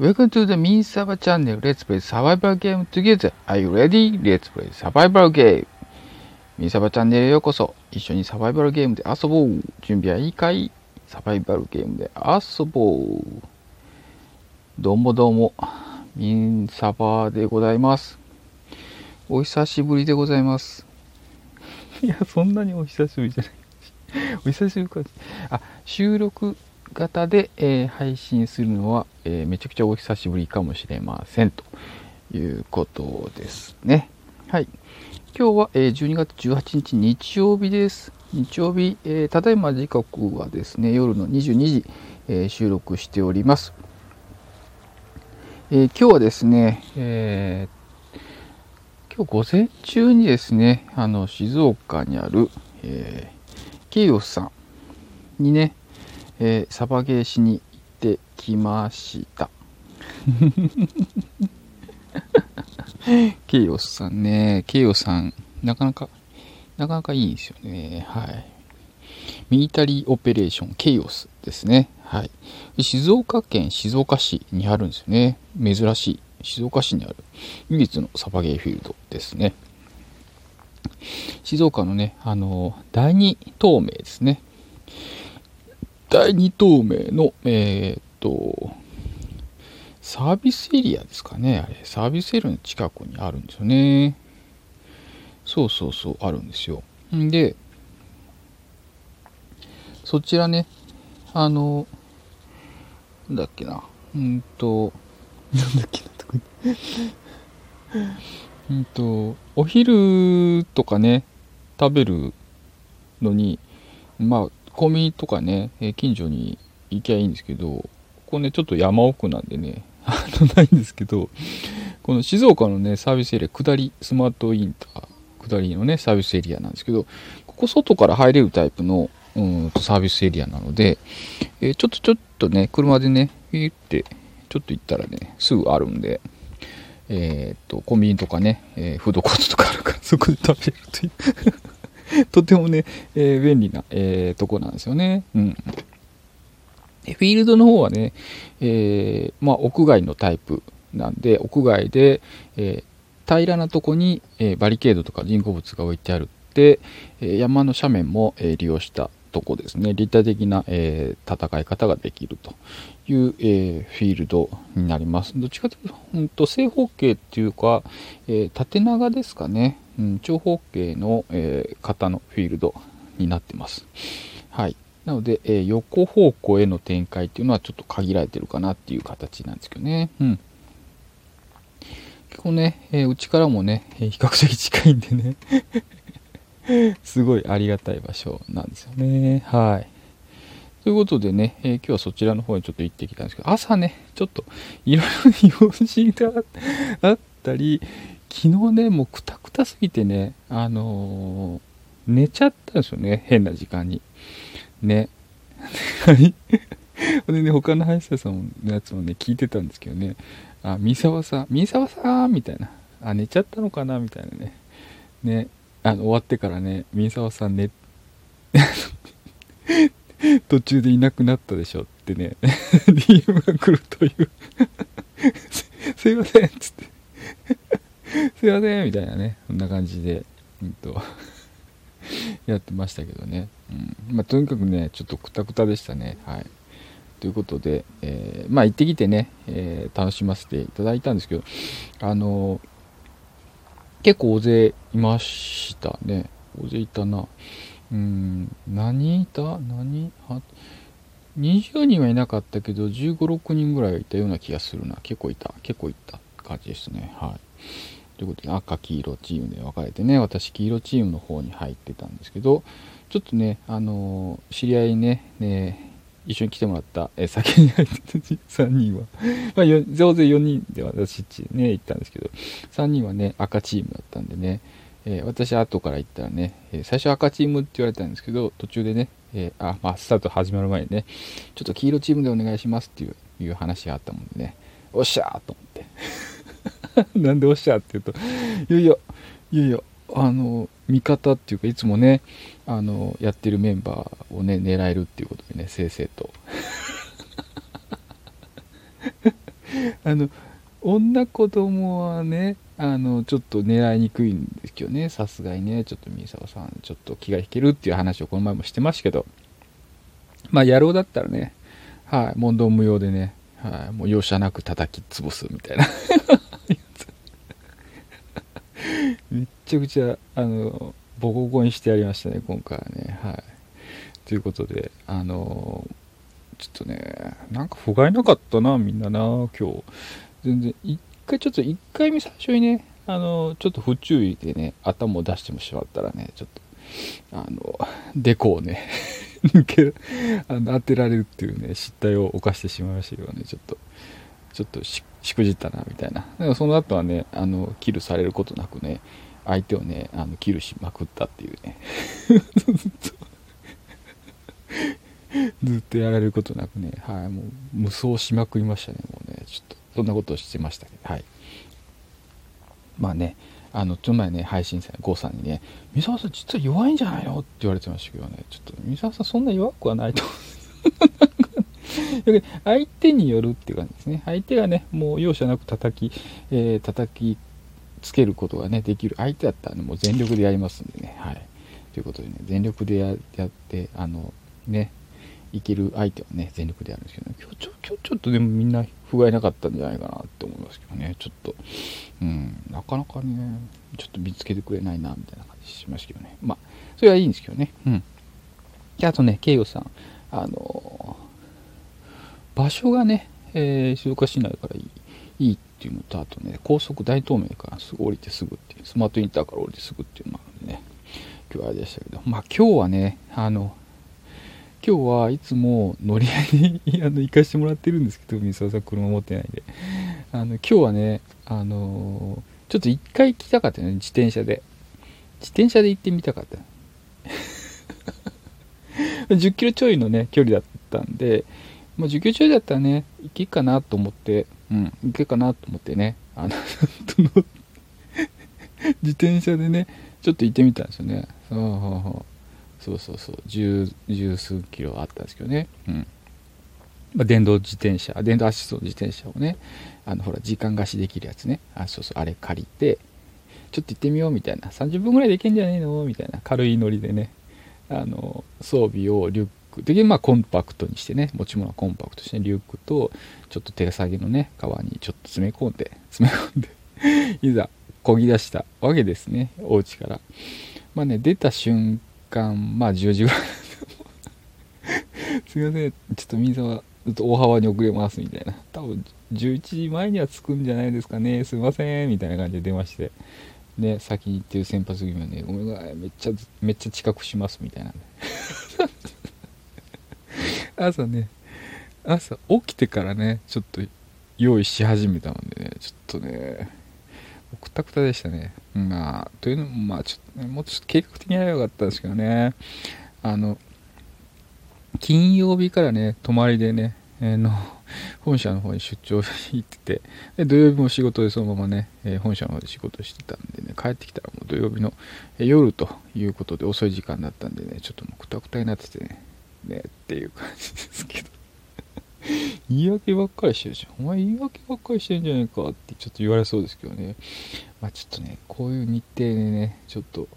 Welcome to the Min Saba channel. Let's play survival game together. Are you ready? Let's play survival game. ミンサバチャンネルへようこそ。一緒にサバイバルゲームで遊ぼう。準備はいいかい？サバイバルゲームで遊ぼう。どうもどうも。ミンサバでございます。お久しぶりでございます。いや、そんなにお久しぶりじゃない。お久しぶりか。あ、収録型で、えー配信するのは、えーめちゃくちゃお久しぶりかもしれませんということですね。はい。今日は、えー12月18日日曜日です。日曜日、えーただいま時刻はですね、夜の22時、えー収録しております。えー今日はですね、えー今日午前中にですね、あの、静岡にある、えーケイオスさんにね、えーサバゲーしに行ってきました。ケイオスさんね、ケイオスさん、なかなか、なかなかいいんですよね。はい。ミリタリーオペレーションケイオスですね。はい。で静岡県静岡市にあるんですよね。珍しい。静岡市にある唯一のサバゲーフィールドですね。静岡のね、あの、第二東名ですね。第二東名の、えーっと、サービスエリアですかね、あれ。サービスエリアの近くにあるんですよね。そうそうそう、あるんですよ。んで、そちらね、あの、なんだっけな、うんと、なんだっけな、とこうんと、お昼とかね、食べるのに、まあ、コンビニとかね、近所に行きゃいいんですけど、ここね、ちょっと山奥なんでね、あの、ないんですけど、この静岡のね、サービスエリア、下り、スマートインター、下りのね、サービスエリアなんですけど、ここ外から入れるタイプの、うんとサービスエリアなので、えーちょっとちょっとね、車でね、ピーって、ちょっと行ったらね、すぐあるんで、えーっと、コンビニとかね、えーフードコートとかあるから、そこで食べるという。とてもね、えー便利な、えーとこなんですよね。うん。フィールドの方はね、えーまあ、屋外のタイプなんで、屋外で、え平らなとこに、えバリケードとか人工物が置いてあるって、え山の斜面も、え利用したとこですね。立体的な、え戦い方ができるという、えフィールドになります。どっちかというと、んと正方形っていうか、え縦長ですかね。うん、長方形の、えー型のフィールドになってます。はい。なので、え横方向への展開っていうのはちょっと限られてるかなっていう形なんですけどね。うん。結構ね、えうちからもね、比較的近いんでね、すごいありがたい場所なんですよね。はい。ということでね、えー今日はそちらの方にちょっと行ってきたんですけど、朝ね、ちょっといろいろ用事があったり、昨日ね、もうくたくたすぎてね、あのー寝ちゃったんですよね、変な時間に。ね。はい。でね、他の林田さんのやつもね、聞いてたんですけどね、あ、三沢さん、三沢さんみたいな。あ、寝ちゃったのかなみたいなね。ね、あの、終わってからね、三沢さん寝、途中でいなくなったでしょってね、DM が来るという。すいませんっつって。すいませんみたいなね、そんな感じで、うんと、やってましたけどね。うん。まあ、とにかくね、ちょっとくたくたでしたね。はい。ということで、えーまあ行ってきてね、えー楽しませていただいたんですけど、あのー結構大勢いましたね。大勢いたな。うん、何いた？何？は ?20 人はいなかったけど、15、6人ぐらいいたような気がするな。結構いた。結構いた感じですね。はい。ということで、赤、黄色チームで分かれてね、私、黄色チームの方に入ってたんですけど、ちょっとね、あのー知り合いにね、ね一緒に来てもらった、え先に入ってた3人は、まあ、よ増税4人で私っちね、行ったんですけど、3人はね、赤チームだったんでね、えー私後から行ったらね、え最初赤チームって言われたんですけど、途中でね、えーあ、まあ、スタート始まる前にね、ちょっと黄色チームでお願いしますっていう話があったもんでね、おっしゃーと思って。なんでおっしゃーって言うと、いやいや、いやいや、あの、味方っていうか、いつもね、あの、やってるメンバーをね、狙えるっていうことでね、正々と。あの女子供はねあのちょっと狙いにくいんですけどね。さすがにね。ちょっと三沢さんちょっと気が引けるっていう話をこの前もしてましたけど。まあ野郎だったらね。はい。問答無用でね。はい。もう容赦なく叩き潰すみたいな。めっちゃくちゃあのボコボコにしてやりましたね今回はね。はい。ということであのちょっとねなんか不甲斐なかったなみんなな今日。全然回ちょっと1回目最初にねあのちょっと不注意でね頭を出してもしまったらねちょっとあのデコをね 抜けるあの当てられるっていうね失態を犯してしまいましたけどねちょっとちょっとしくじったなみたいな。だからその後はねあのキルされることなくね相手をねあのキルしまくったっていうね。ずっとずっとやられることなくねはいもう無双しまくりましたねもうねちょっと。そんなことをしてましたけどはい。まあねあのちょっと前ね配信者郷さんにね「三沢さん実は弱いんじゃないの?」って言われてましたけどねちょっと三沢さんそんな弱くはないと思う 相手によるっていう感じですね。相手がねもう容赦なく叩き、えー、叩きつけることがねできる。相手だったら、ね、もう全力でやりますんでね。はい。ということでね全力でやってあのねいける相手はね全力でやるんですけど、ね、今日ちょ今日ちょっとでもみんな不甲斐なかったんじゃないかなって思いますけどね。ちょっと。うん。なかなかねちょっと見つけてくれないなみたいな感じしましたけどね。まあそれはいいんですけどね。うん。であとね慶応さん。あの場所がね、えー、静岡市内からいいいいっていうのとあとね高速大東名からすぐ降りてすぐっていうスマートインターから降りてすぐっていうのもあるんでね。今日はあれでしたけど。まあ今日はねあの今日はいつも乗り合いにあの行かしてもらってるんですけど、三沢さん車持ってないんで。あの、今日はね、あのー、ちょっと一回来たかったよね、自転車で。自転車で行ってみたかった。10キロちょいのね、距離だったんで、まあ、10キロちょいだったらね、行けっかなと思って、うん、行けっかなと思ってね、あの 自転車でね、ちょっと行ってみたんですよね。そうそうそう。そうそうそう。十十数キロあったんですけどね、うん。まあ、電動自転車電動アシストの自転車をねあのほら時間貸しできるやつね。あそうそうあれ借りてちょっと行ってみようみたいな。30分ぐらいで行けんじゃねえの？みたいな。軽いノリでね。あの装備をリュック。的にまあコンパクトにしてね。持ち物はコンパクトして、ね、リュックとちょっと手提げのね革にちょっと詰め込んで詰め込んで いざ漕ぎ出したわけですね。お家から。まあね出た瞬間間まあ10時ぐらい すいません。ちょっと水はずっと大幅に遅れますみたいな。多分11時前には着くんじゃないですかね。すいません。みたいな感じで出まして。ね先に行ってる先発組はねごめんなさいめっちゃめっちゃ近くしますみたいな 朝ね朝起きてからねちょっと用意し始めたのでね。ちょっとねくたくたでしたね。まあ、というのも、まあ、ちょっと、ね、もうちょっと計画的にやればよかったんですけどね。あの、金曜日からね、泊まりでね、えー、の、本社の方に出張行ってて、で土曜日も仕事でそのままね、えー、本社の方で仕事してたんでね、帰ってきたらもう土曜日の、夜ということで遅い時間だったんでね、ちょっともうくたくたになっててね、ね、っていう感じですけど。言い訳ばっかりしてるじゃん。お前言い訳ばっかりしてんじゃないかってちょっと言われそうですけどね。まあちょっとね、こういう日程でね、ちょっと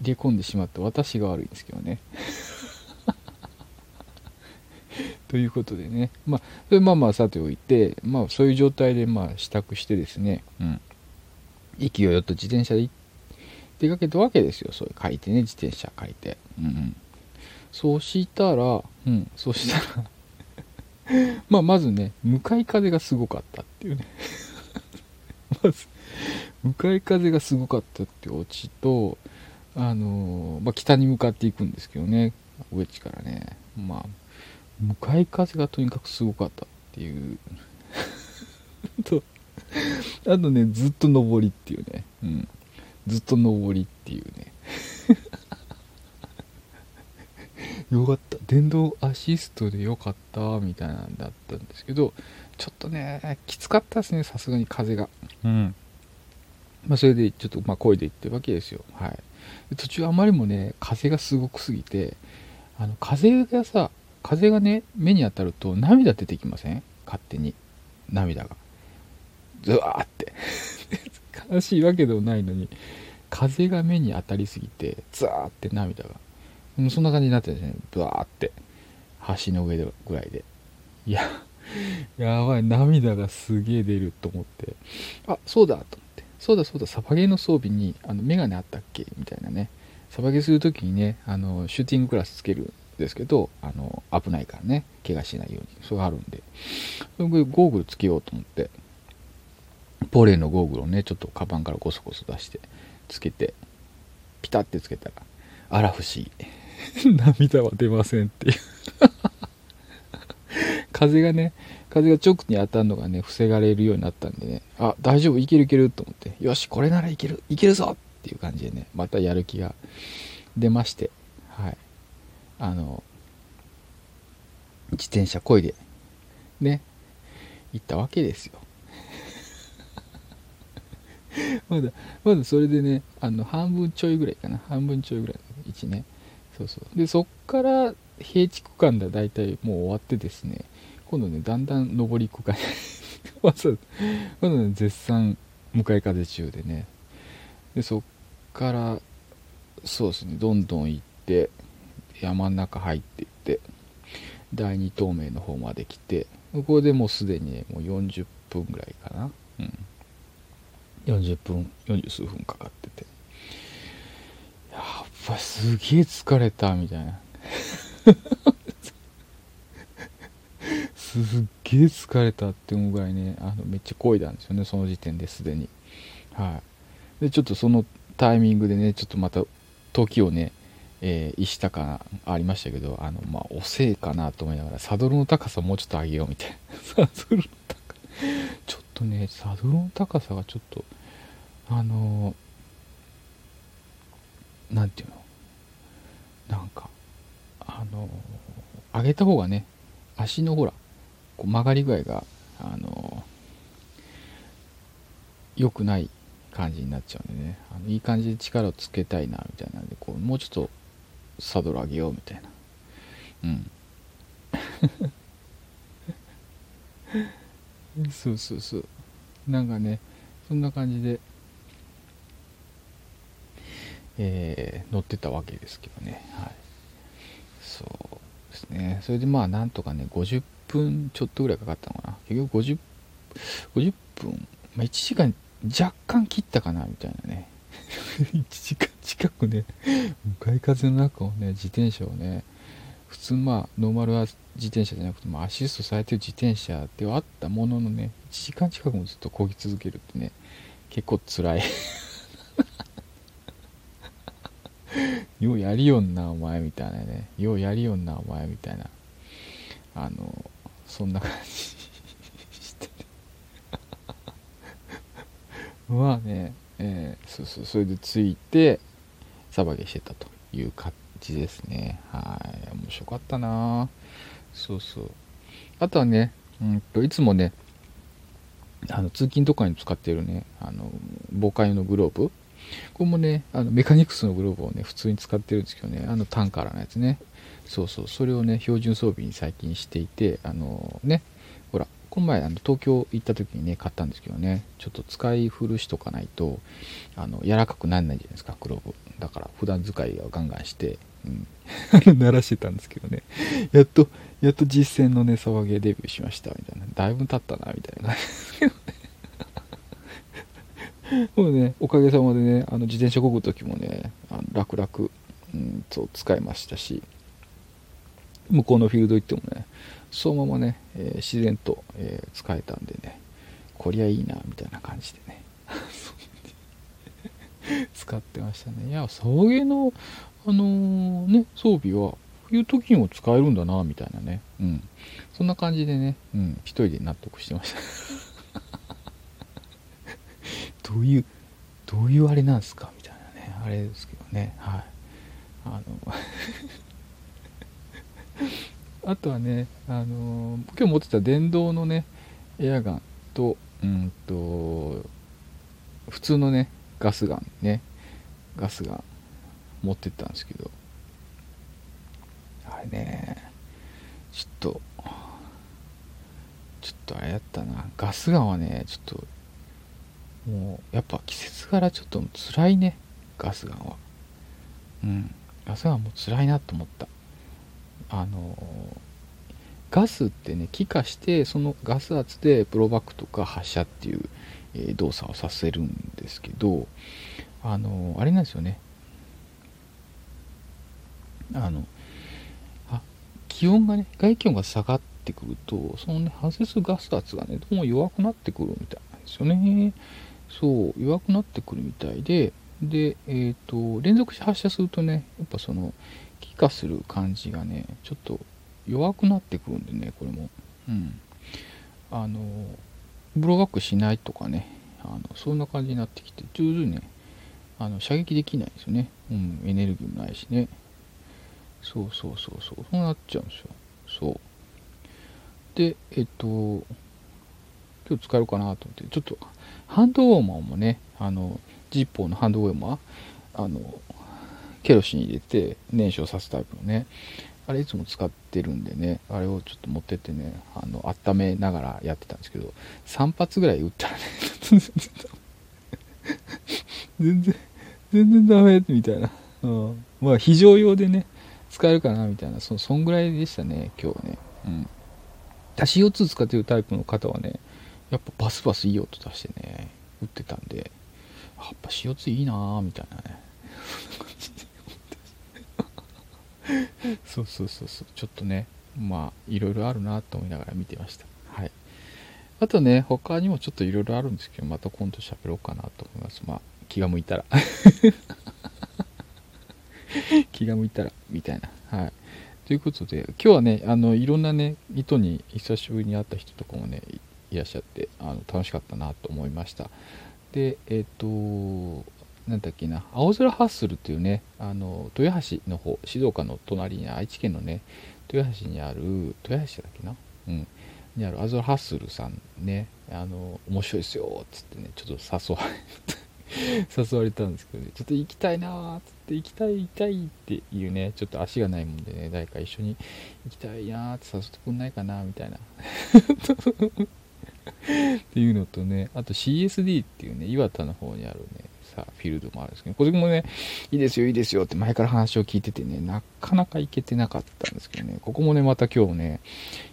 入れ込んでしまって私が悪いんですけどね。ということでね、まあ、それまあまあさておいて、まあそういう状態でまあ支度してですね、うん。勢いよと自転車で出かけたわけですよ。そういう書いてね、自転車書いて。うん、うん。そうしたら、うん、そうしたら まあ、まずね、向かい風がすごかったっていうね。まず、向かい風がすごかったっていうオチと、あの、まあ、北に向かっていくんですけどね、上地からね、まあ、向かい風がとにかくすごかったっていう。と、あとね、ずっと上りっていうね、うん、ずっと上りっていうね。よかった。電動アシストでよかった、みたいなんだったんですけど、ちょっとね、きつかったですね、さすがに風が。うん。まあ、それでちょっと、まあ、声で言ってるわけですよ。はい。途中あまりもね、風がすごくすぎて、あの、風がさ、風がね、目に当たると涙出てきません？勝手に。涙が。ズワーって 悲しいわけでもないのに風が目に当たりすぎてザーって涙がもうそんな感じになってですねブワーって橋の上でぐらいで。いや やばい涙がすげえ出ると思って。あそうだと思って。そうだそうだサバゲーの装備にあのメガネあったっけみたいなね。サバゲーする時にねあのシューティングクラスつけるんですけどあの危ないからね。怪我しないように。それがあるんで。それゴーグルつけようと思って。ポレーのゴーグルをねちょっとカバンからゴソゴソ出してつけてピタッてつけたらあら不思議。涙は出ませんっていう。風がね風が直に当たるのがね防がれるようになったんでね。あ大丈夫いけるいけると思って。よしこれならいける。いけるぞっていう感じでねまたやる気が出まして。はい。あの自転車こいでね行ったわけですよ。まだまだそれでねあの半分ちょいぐらいかな。半分ちょいぐらいの位置ね。そうそう。でそっから平地区間では大体もう終わってですね。今度ねだんだん上り区間。まずまだね絶賛向かい風中でね。でそっからそうですねどんどん行って山の中入っていって第二透明の方まで来てここでもうすでに、ね、もう40分ぐらいかな。うん。40分。40数分かかっててぱすげえ疲れたみたいな。すっげえ疲れたって思うぐらいねあのめっちゃ漕いだんですよねその時点ですでに。はい。でちょっとそのタイミングでねちょっとまた時をねえー、石高ありましたけどあのまあ遅えかなと思いながらサドルの高さもうちょっと上げようみたいな。サドルの高さ。ちょっとねサドルの高さがちょっとあの何て言うの？なんかあの上げた方がね足のほらこう曲がり具合があの良くない感じになっちゃうんでね。あのいい感じで力をつけたいなみたいなんでこうもうちょっとサドル上げようみたいな。うん。そうそうそう。なんかねそんな感じでえー、乗ってたわけですけどね。はい。そうですね。それでまあなんとかね50分ちょっとぐらいかかったのかな。結局 50, 50分、まあ、1時間若干切ったかなみたいなね。1時間近くね向かい風の中をね自転車をね普通まあノーマルは自転車じゃなくてもアシストされてる自転車ではあったもののね1時間近くもずっと漕ぎ続けるってね結構辛い。ようやりよんなお前みたいなね。ようやりよんなお前みたいな。あのそんな感じ。してまあねえー、そうそうそれで着いてサバゲしてたという感じですね。はい。面白かったな。そうそう。あとはねうんといつもねあの通勤とかに使ってるねあの防火用のグローブこれもねあのメカニクスのグローブをね普通に使ってるんですけどねあのタンカラーのやつね。そうそう。それをね標準装備に最近していてあのねほらこの前あの東京行った時にね買ったんですけどねちょっと使い古しとかないとあの柔らかくならないじゃないですかグローブ。だから普段使いをガンガンして、うん、鳴らしてたんですけどね。やっとやっと実践のね騒ぎデビューしましたみたいな。だいぶ経ったなみたいな。もうね、おかげさまでね、あの自転車こぐ時もね、あの楽々、うんと使いましたし、向こうのフィールド行ってもね、そのままね、えー、自然と、えー、使えたんでね、こりゃいいな、みたいな感じでね、使ってましたね。いや、送迎の、あのー、ね、装備は、冬時にも使えるんだな、みたいなね。うん。そんな感じでね、うん、一人で納得してました。どういうどういうあれなんですか？みたいなね。あれですけどね。はい。あの あとはねあの今日持ってた電動のねエアガンとうんと普通のねガスガンね。ガスガン持ってったんですけど。あれねちょっとちょっとあれやったな。ガスガンはねちょっともうやっぱ季節柄ちょっと辛いねガスガンは。うん。ガスガンも辛いなと思った。あのガスってね気化してそのガス圧でプロバックとか発射っていう、えー、動作をさせるんですけどあのあれなんですよね。あのあ気温がね外気温が下がってくるとそのね発生するガス圧がねどうも弱くなってくるみたいなんですよねそう弱くなってくるみたいででえっ、ー、と連続して発射するとねやっぱその気化する感じがねちょっと弱くなってくるんでねこれも。うん。あのブローバックしないとかねあのそんな感じになってきて上手にねあの射撃できないですよね。うんエネルギーもないしね。そうそうそうそう。そうなっちゃうんですよ。そう。でえっと今日使えるかなと思ってちょっとハンドウォーマーもねあのジッポーのハンドウォーマーあのケロシン入れて燃焼さすタイプのねあれいつも使ってるんでねあれをちょっと持ってってねあの温めながらやってたんですけど3発ぐらい撃ったらね 全然全然ダメみたいな、うん、まあ非常用でね使えるかなみたいなそそんぐらいでしたね今日はね。うん。CO2 使ってるタイプの方はねやっぱバスバスいい音出してね打ってたんでやっぱ CO2 いいなーみたいなね。そうそうそうそう。ちょっとねまあいろいろあるなと思いながら見てました。はい。あとね他にもちょっといろいろあるんですけどまた今度喋ろうかなと思います。まあ気が向いたら。気が向いたらみたいな。はい。ということで今日はねあのいろんなね糸に久しぶりに会った人とかもねいらっしゃってあの楽しかったなと思いましたでえっ、ー、となんだっけな、青空ハッスルっていうね、あの、豊橋の方、静岡の隣に、愛知県のね、豊橋にある、豊橋だっけなうん。にある青空ハッスルさんね、あの、面白いですよ、っつってね、ちょっと誘われ 誘われたんですけどね、ちょっと行きたいなーっつって行きたい行きたいっていうね、ちょっと足がないもんでね、誰か一緒に行きたいなーって誘ってくんないかなみたいな。っていうのとね、あと CSD っていうね、岩田の方にあるね、さ、フィールドもあるんですけど、これもね、いいですよ、いいですよって前から話を聞いててね、なかなか行けてなかったんですけどね、ここもね、また今日ね、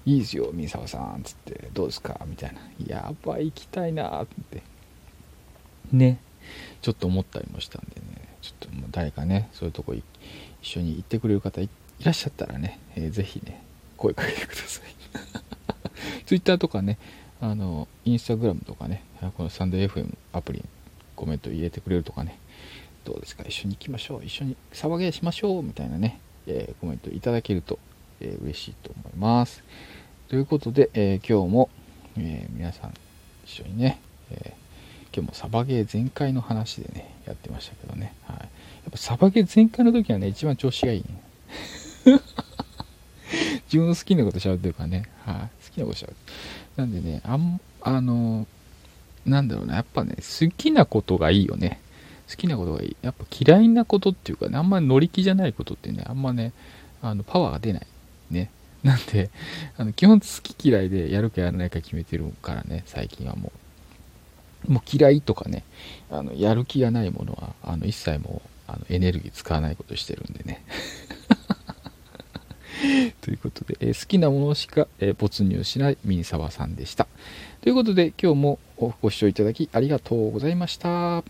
いいですよ、三沢さん、つって、どうですか？みたいな。やばい、行きたいなって、ね、ちょっと思ったりもしたんでね、ちょっともう誰かね、そういうとこ一緒に行ってくれる方いらっしゃったらね、えー、ぜひね、声かけてください。Twitter とかね、あの、インスタグラムとかね、このサンド FM アプリにコメント入れてくれるとかね、どうですか、一緒に行きましょう、一緒に騒げしましょう、みたいなね、えー、コメントいただけると、えー、嬉しいと思います。ということで、えー、今日も、え皆さん一緒にね、え今日もサバゲー全開の話でね、やってましたけどね、はい。やっぱサバゲー全開の時はね、一番調子がいい、ね。自分の好きなこと喋ってるからね、はい、好きなこと喋る。なんでね、あん、あのなんだろうな、やっぱね、好きなことがいいよね。好きなことがいい。やっぱ嫌いなことっていうかね、あんまり乗り気じゃないことってね、あんまね、あの、パワーが出ない。ね。なんで、あの、基本好き嫌いでやるかやらないか決めてるからね、最近はもう。もう嫌いとかね、あの、やる気がないものは、あの、一切もう、あの、エネルギー使わないことしてるんでね。ということで、えー、好きなものしか、えー、没入しないミニサバさんでした。ということで、今日もご視聴いただきありがとうございました。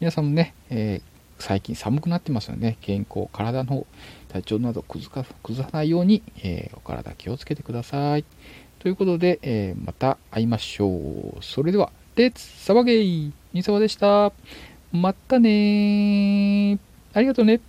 皆さんもね、えー、最近寒くなってますので、ね、健康、体の体調など崩さないように、え、お体気をつけてください。ということで、え、また会いましょう。それでは、レッツサバゲイミニサワでした。またねありがとうね。